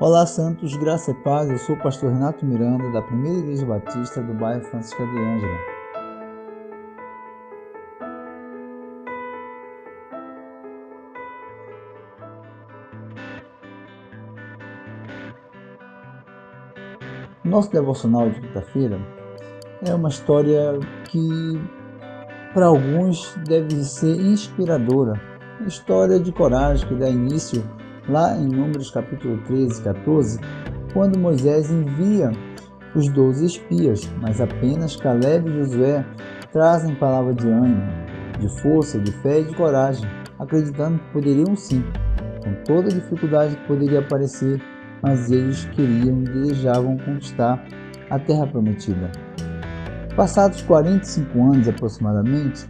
Olá, Santos, graça e paz. Eu sou o pastor Renato Miranda, da Primeira Igreja Batista do bairro Francisca de Ângela. Nosso devocional de quinta-feira é uma história que, para alguns, deve ser inspiradora. História de coragem que dá início lá em Números capítulo 13 e 14, quando Moisés envia os doze espias, mas apenas Caleb e Josué trazem palavra de ânimo, de força, de fé e de coragem, acreditando que poderiam sim, com toda a dificuldade que poderia aparecer, mas eles queriam e desejavam conquistar a terra prometida. Passados 45 anos aproximadamente,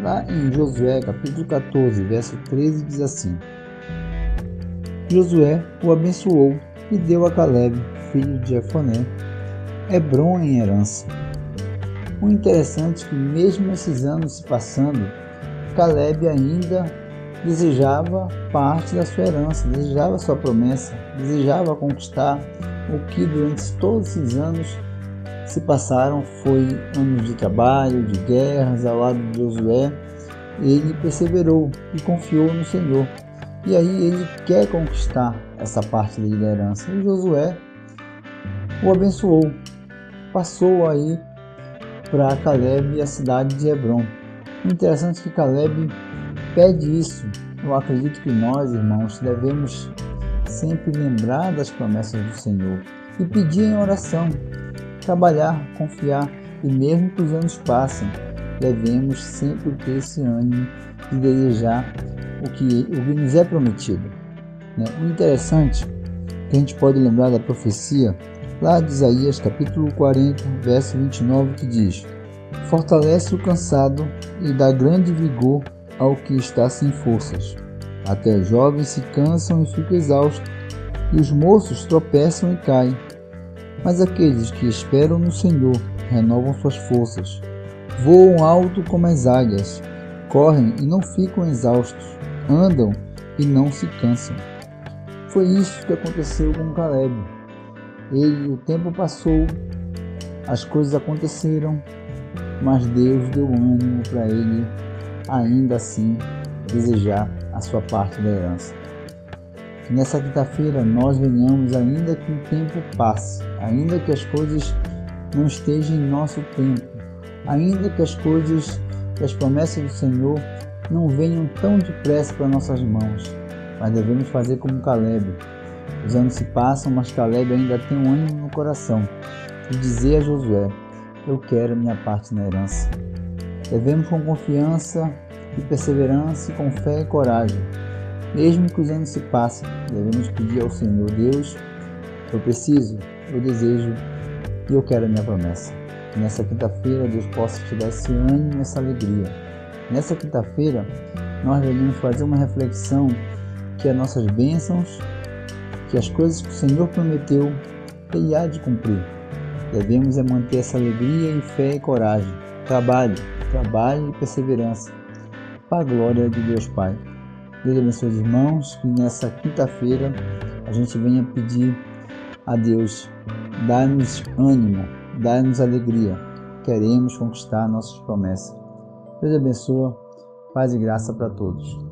lá em Josué capítulo 14, verso 13 diz assim: Josué o abençoou e deu a Caleb, filho de Jefoné, Hebron em herança. O interessante é que mesmo esses anos se passando, Caleb ainda desejava parte da sua herança, desejava sua promessa, desejava conquistar o que durante todos esses anos se passaram foi anos de trabalho, de guerras ao lado de Josué. Ele perseverou e confiou no Senhor. E aí ele quer conquistar essa parte da liderança. E Josué o abençoou. Passou aí para Caleb e a cidade de Hebron. Interessante que Caleb pede isso. Eu acredito que nós, irmãos, devemos sempre lembrar das promessas do Senhor e pedir em oração, trabalhar, confiar e mesmo que os anos passem, devemos sempre ter esse ânimo de desejar o que, o que nos é prometido. Né? O interessante é que a gente pode lembrar da profecia lá de Isaías capítulo 40, verso 29, que diz: Fortalece o cansado e dá grande vigor ao que está sem forças. Até os jovens se cansam e ficam exaustos, e os moços tropeçam e caem. Mas aqueles que esperam no Senhor renovam suas forças, voam alto como as águias, correm e não ficam exaustos, andam e não se cansam. Foi isso que aconteceu com Caleb. Ele, o tempo passou, as coisas aconteceram, mas Deus deu ânimo para ele, ainda assim, desejar a sua parte da herança. Nessa quinta-feira nós venhamos, ainda que o tempo passe, ainda que as coisas não estejam em nosso tempo, ainda que as coisas, que as promessas do Senhor não venham tão depressa para nossas mãos, mas devemos fazer como Caleb. Os anos se passam, mas Caleb ainda tem um ânimo no coração e dizer a Josué: Eu quero minha parte na herança. Devemos com confiança e perseverança, e com fé e coragem. Mesmo que os anos se passem, devemos pedir ao Senhor Deus: Eu preciso, eu desejo e eu quero a minha promessa. Nessa quinta-feira Deus possa te dar esse ânimo, essa alegria Nessa quinta-feira, nós devemos fazer uma reflexão que as nossas bênçãos, que as coisas que o Senhor prometeu, Ele há de cumprir. Devemos é manter essa alegria e fé e coragem, trabalho, trabalho e perseverança, para a glória de Deus Pai. Deus abençoe os irmãos, que nessa quinta-feira a gente venha pedir a Deus, dá-nos ânimo, dá-nos alegria. Queremos conquistar nossas promessas. Deus abençoe, paz e graça para todos.